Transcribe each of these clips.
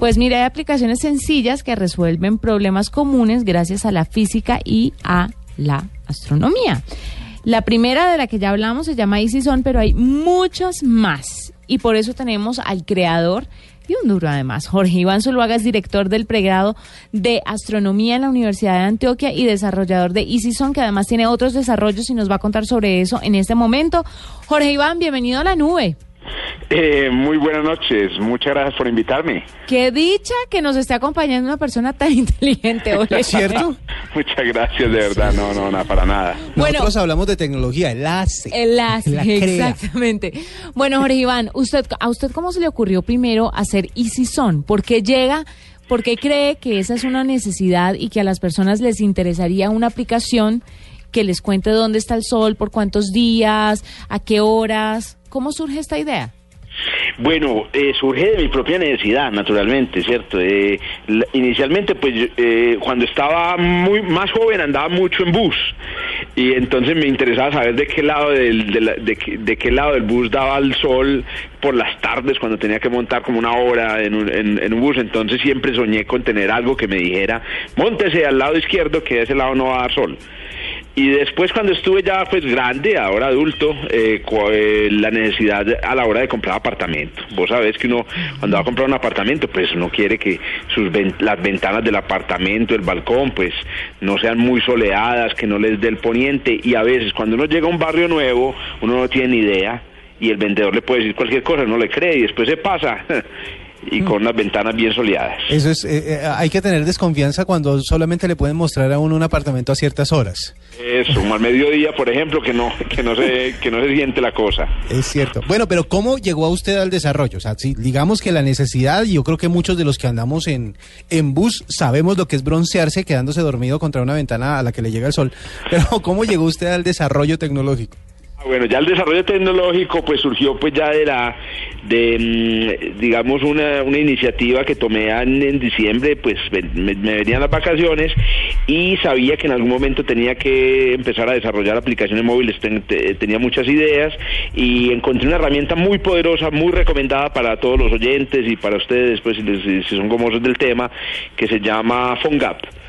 Pues mira, hay aplicaciones sencillas que resuelven problemas comunes gracias a la física y a la astronomía. La primera de la que ya hablamos se llama EasyZone, pero hay muchas más. Y por eso tenemos al creador y un duro además. Jorge Iván Zuluaga es director del pregrado de astronomía en la Universidad de Antioquia y desarrollador de EasyZone, que además tiene otros desarrollos y nos va a contar sobre eso en este momento. Jorge Iván, bienvenido a la nube. Eh, muy buenas noches, muchas gracias por invitarme. Qué dicha que nos esté acompañando una persona tan inteligente hoy. ¿Es cierto? muchas gracias, de verdad, no, no, nada, para nada. Bueno, Nosotros hablamos de tecnología, enlace. Enlace, exactamente. Bueno, Jorge Iván, usted, ¿a usted cómo se le ocurrió primero hacer EasyZone? ¿Por qué llega, por qué cree que esa es una necesidad y que a las personas les interesaría una aplicación que les cuente dónde está el sol, por cuántos días, a qué horas? ¿Cómo surge esta idea? Bueno, eh, surge de mi propia necesidad, naturalmente, ¿cierto? Eh, inicialmente, pues, eh, cuando estaba muy más joven andaba mucho en bus y entonces me interesaba saber de qué lado del, de, qué lado del bus daba el sol por las tardes cuando tenía que montar como una hora en un, en, un bus. Entonces siempre soñé con tener algo que me dijera, montese al lado izquierdo que de ese lado no va a dar sol. Y después cuando estuve ya pues grande, ahora adulto, eh, eh, la necesidad a la hora de comprar apartamento. Vos sabés que uno cuando va a comprar un apartamento, pues uno quiere que sus las ventanas del apartamento, el balcón, pues no sean muy soleadas, que no les dé el poniente. Y a veces cuando uno llega a un barrio nuevo, uno no tiene ni idea y el vendedor le puede decir cualquier cosa, no le cree y después se pasa y con unas ventanas bien soleadas. Eso es, eh, eh, hay que tener desconfianza cuando solamente le pueden mostrar a uno un apartamento a ciertas horas. Eso, al mediodía, por ejemplo, que no, que no se, que no se siente la cosa. Es cierto. Bueno, pero ¿cómo llegó a usted al desarrollo? O sea, si digamos que la necesidad, yo creo que muchos de los que andamos en, en bus sabemos lo que es broncearse quedándose dormido contra una ventana a la que le llega el sol. Pero ¿cómo llegó usted al desarrollo tecnológico? Ah, bueno, ya el desarrollo tecnológico pues surgió pues ya de la, de mm, digamos una, una iniciativa que tomé en, diciembre, pues me, venían las vacaciones y sabía que en algún momento tenía que empezar a desarrollar aplicaciones móviles, tenía muchas ideas y encontré una herramienta muy poderosa, muy recomendada para todos los oyentes y para ustedes, pues si, si son gomosos del tema, que se llama PhoneGap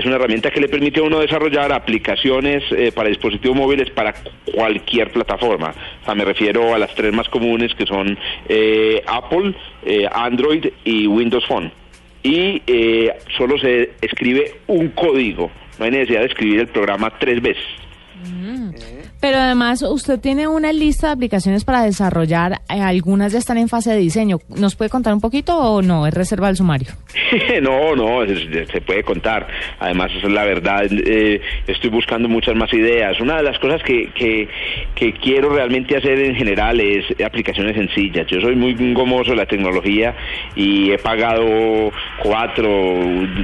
es una herramienta que le permite a uno desarrollar aplicaciones eh, para dispositivos móviles para cualquier plataforma. O sea, me refiero a las tres más comunes que son eh, Apple, eh, Android y Windows Phone. Y solo se escribe un código, no hay necesidad de escribir el programa tres veces. Mm. Pero además usted tiene una lista de aplicaciones para desarrollar, eh, algunas ya están en fase de diseño. ¿Nos puede contar un poquito o no? ¿Es reserva del sumario? no, no, se puede contar. Además, esa es la verdad. Eh, estoy buscando muchas más ideas. Una de las cosas que, que, quiero realmente hacer en general es aplicaciones sencillas. Yo soy muy gomoso de la tecnología y he pagado cuatro,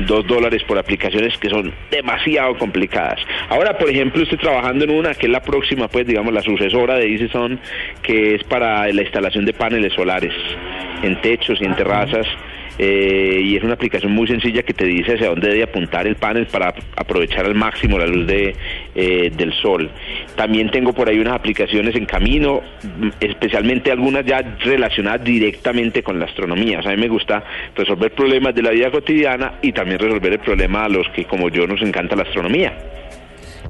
dos dólares por aplicaciones que son demasiado complicadas. Ahora, por ejemplo, estoy trabajando en una que es la próxima pues digamos la sucesora de EasyZone, que es para la instalación de paneles solares en techos y en terrazas. Eh, y es una aplicación muy sencilla que te dice hacia dónde debe apuntar el panel para aprovechar al máximo la luz de, eh, del sol. También tengo por ahí unas aplicaciones en camino, especialmente algunas ya relacionadas directamente con la astronomía. O sea, a mí me gusta resolver problemas de la vida cotidiana y también resolver el problema a los que como yo nos encanta la astronomía.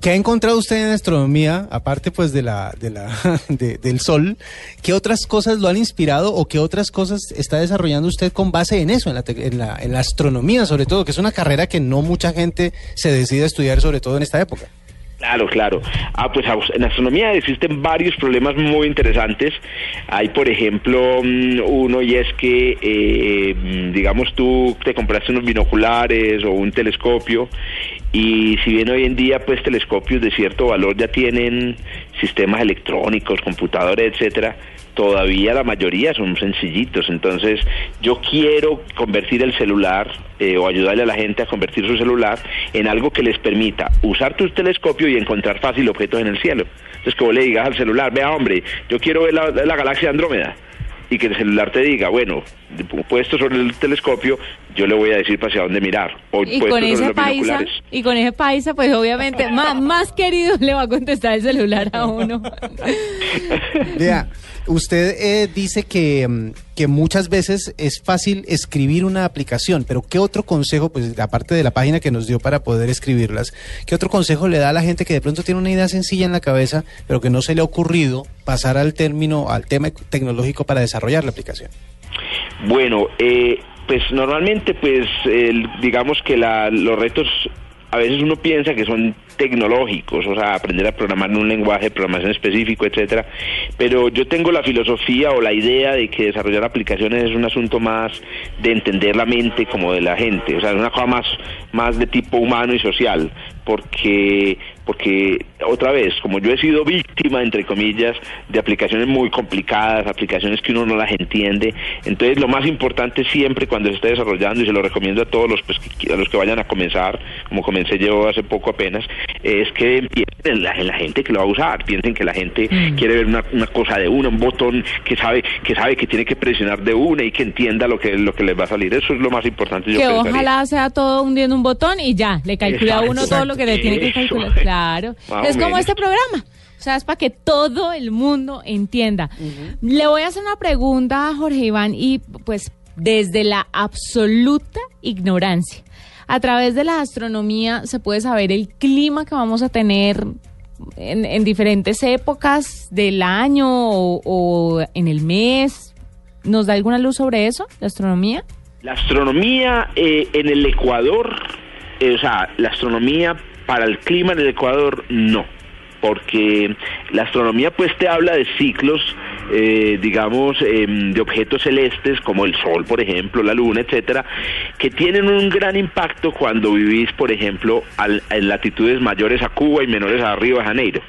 ¿Qué ha encontrado usted en astronomía, aparte pues de la, de la, del sol? ¿Qué otras cosas lo han inspirado o qué otras cosas está desarrollando usted con base en eso, en la, en la, en la astronomía sobre todo, que es una carrera que no mucha gente se decide a estudiar, sobre todo en esta época? Claro, claro. Ah, pues en astronomía existen varios problemas muy interesantes. Hay, por ejemplo, mm, uno y es que, eh, mm, digamos, tú te compraste unos binoculares o un telescopio y si bien hoy en día, pues, telescopios de cierto valor ya tienen sistemas electrónicos, computadores, etcétera, todavía la mayoría son sencillitos. Entonces, yo quiero convertir el celular eh, o ayudarle a la gente a convertir su celular en algo que les permita usar tu telescopio y encontrar fácil objetos en el cielo. Entonces, que vos le digas al celular, vea hombre, yo quiero ver la, la galaxia Andrómeda y que el celular te diga, bueno, puesto sobre el telescopio, yo le voy a decir para hacia dónde mirar. O y con ese los paisa, y con ese paisa, pues obviamente más, más querido le va a contestar el celular a uno. Vea, usted eh, dice que, mm, que muchas veces es fácil escribir una aplicación, pero ¿qué otro consejo, pues aparte de la página que nos dio para poder escribirlas, qué otro consejo le da a la gente que de pronto tiene una idea sencilla en la cabeza, pero que no se le ha ocurrido pasar al término, al tema tecnológico para desarrollar la aplicación? Bueno, eh, pues normalmente, pues el- digamos que la, los retos a veces uno piensa que son tecnológicos, o sea, aprender a programar en un lenguaje de programación específico, etcétera. Pero yo tengo la filosofía o la idea de que desarrollar aplicaciones es un asunto más de entender la mente como de la gente, o sea, es una cosa más más de tipo humano y social, porque porque otra vez, como yo he sido víctima entre comillas de aplicaciones muy complicadas, aplicaciones que uno no las entiende, entonces lo más importante siempre cuando se esté desarrollando y se lo recomiendo a todos los pues, a los que vayan a comenzar, como comencé yo hace poco apenas, es que piensen en la, en la gente que lo va a usar, piensen que la gente quiere ver una, una cosa de una, un botón que sabe que sabe que tiene que presionar de una y que entienda lo que lo que les va a salir. Eso es lo más importante. Yo que pensaría. ojalá sea todo hundiendo un botón y ya, le calcula a uno todo lo que le tiene que calcular. Claro. Más Es como este programa. O sea, es para que todo el mundo entienda. Le voy a hacer una pregunta a Jorge Iván y pues desde la absoluta ignorancia. A través de la astronomía se puede saber el clima que vamos a tener en, en diferentes épocas del año o, o en el mes. ¿Nos da alguna luz sobre eso, la astronomía? La astronomía eh, en el Ecuador, eh, o sea, la astronomía para el clima en el Ecuador no, porque la astronomía pues te habla de ciclos, eh, digamos, em, de objetos celestes como el Sol, por ejemplo, la Luna, etcétera, que tienen un gran impacto cuando vivís, por ejemplo, al- en latitudes mayores a Cuba y menores a Río de Janeiro.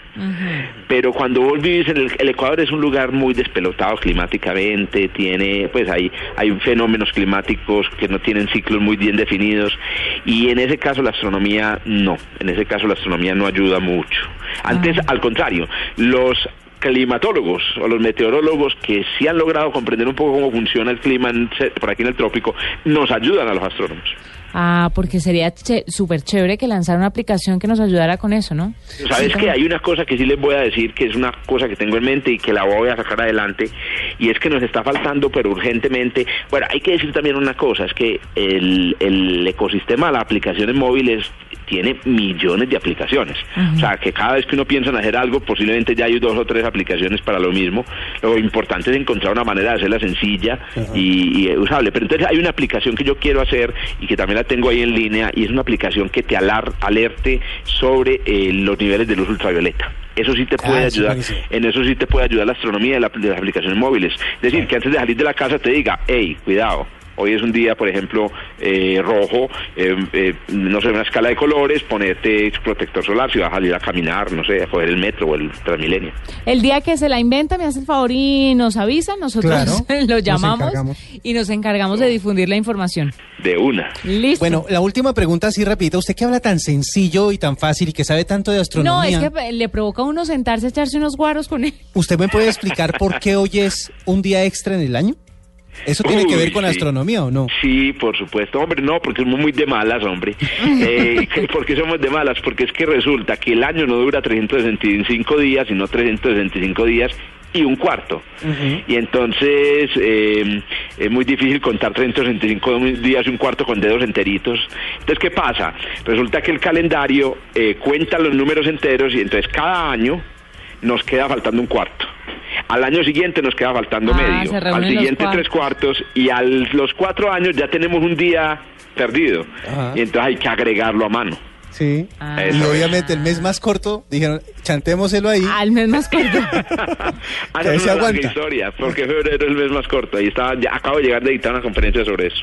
Pero cuando vos vivís en el, el Ecuador es un lugar muy despelotado climáticamente, tiene, pues hay, hay fenómenos climáticos que no tienen ciclos muy bien definidos y en ese caso la astronomía no, en ese caso la astronomía no ayuda mucho. Antes, al contrario, los climatólogos o los meteorólogos que sí han logrado comprender un poco cómo funciona el clima en- por aquí en el trópico, nos ayudan a los astrónomos. Ah, porque sería súper chévere que lanzara una aplicación que nos ayudara con eso, ¿no? Sabes Sí, que hay una cosa que sí les voy a decir, que es una cosa que tengo en mente y que la voy a sacar adelante, y es que nos está faltando, pero urgentemente. Bueno, hay que decir también una cosa, es que el, el ecosistema de las aplicaciones móviles tiene millones de aplicaciones. O sea, que cada vez que uno piensa en hacer algo, posiblemente ya hay dos o tres aplicaciones para lo mismo. Lo importante es encontrar una manera de hacerla sencilla y, y usable. Pero entonces hay una aplicación que yo quiero hacer y que también la tengo ahí en línea, y es una aplicación que te alar- alerte sobre eh, los niveles de luz ultravioleta. Eso sí te Ah, puede ayudar, en eso sí te puede ayudar la astronomía de, la- de las aplicaciones móviles. Es decir, que antes de salir de la casa te diga, hey, cuidado, hoy es un día, por ejemplo, eh, rojo, eh, eh, no sé, una escala de colores, ponerte protector solar si vas a salir a caminar, no sé, a coger el metro o el Transmilenio. El día que se la inventa, me hace el favor y nos avisa, nosotros Claro, lo llamamos y nos encargamos de difundir la información. De una. Listo. Bueno, la última pregunta así rapidita. Usted que habla tan sencillo y tan fácil y que sabe tanto de no, astronomía, es que le provoca a uno sentarse a echarse unos guaros con él. ¿usted me puede explicar por qué hoy es un día extra en el año? ¿Eso tiene que ver con sí. astronomía o no? Sí, por supuesto. Hombre, no, porque somos muy de malas, hombre. Eh, ¿Por qué somos de malas? Porque es que resulta que el año no dura 365 días, sino 365 días y un cuarto. Y entonces eh, es muy difícil contar 365 días y un cuarto con dedos enteritos. Entonces, ¿qué pasa? Resulta que el calendario eh, cuenta los números enteros y entonces cada año nos queda faltando un cuarto. Al año siguiente nos queda faltando Ah, medio. Al siguiente tres cuartos y a los cuatro años ya tenemos un día perdido. Ajá. Y entonces hay que agregarlo a mano. Sí. Ah. Y obviamente el mes más corto, dijeron, chantémoselo ahí. Al mes más corto. Ah, no, se una aguanta. historia, porque febrero es el mes más corto. Ahí estaba, ya acabo de llegar de editar una conferencia sobre eso.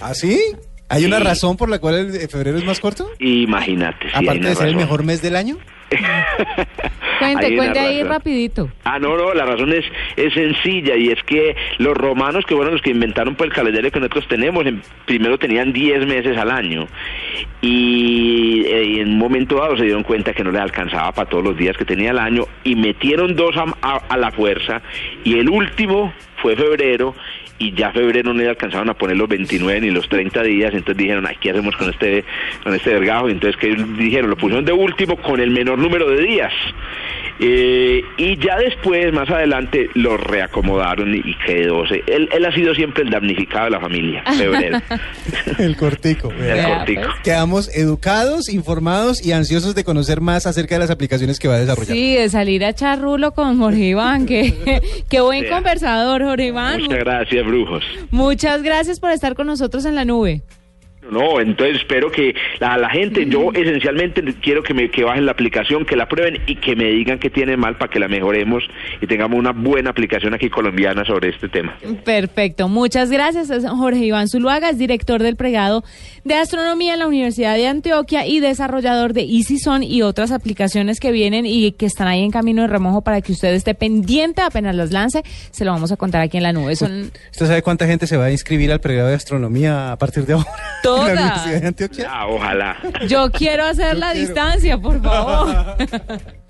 ¿Ah, sí? ¿Hay una Sí. razón por la cual el febrero es más corto? Imagínate. sí, Aparte una de ser el razón. mejor mes del año. Cuente, una cuente ahí rapidito. Ah, no, no, la razón es, es sencilla y es que los romanos, que fueron los que inventaron pues, el calendario que nosotros tenemos, en- primero tenían 10 meses al año y, eh, y en un momento dado se dieron cuenta que no les alcanzaba para todos los días que tenía el año y metieron dos a, a- a la fuerza y el último fue febrero y ya febrero no le alcanzaban a poner los 29 ni los 30 días, entonces dijeron, ay, ¿qué hacemos con este, con este vergajo? Y entonces, ¿qué dijeron? Lo pusieron de último con el menor número de días. Eh, y ya después, más adelante, lo reacomodaron y, quedó. se- Él, él ha sido siempre el damnificado de la familia, febrero. El cortico. el. Quedamos educados, informados y ansiosos de conocer más acerca de las aplicaciones que va a desarrollar. Sí, de salir a echar rulo con Jorge Iván, que qué buen conversador, Jorge Iván. Muchas gracias, brujos. Muchas gracias por estar con nosotros en la nube. No, entonces espero que la, la gente, yo esencialmente quiero que me que bajen la aplicación, que la prueben y que me digan que tiene mal para que la mejoremos y tengamos una buena aplicación aquí colombiana sobre este tema. Perfecto, muchas gracias. Es Jorge Iván Zuluaga, es director del pregado de astronomía en la Universidad de Antioquia y desarrollador de EasyZone y otras aplicaciones que vienen y que están ahí en camino de remojo para que usted esté pendiente apenas las lance. Se lo vamos a contar aquí en la nube. Son ¿Usted sabe cuánta gente se va a inscribir al pregrado de astronomía a partir de ahora? Toda. la Universidad de Antioquia. Ah, ojalá. yo quiero hacer Yo la quiero. distancia, por favor.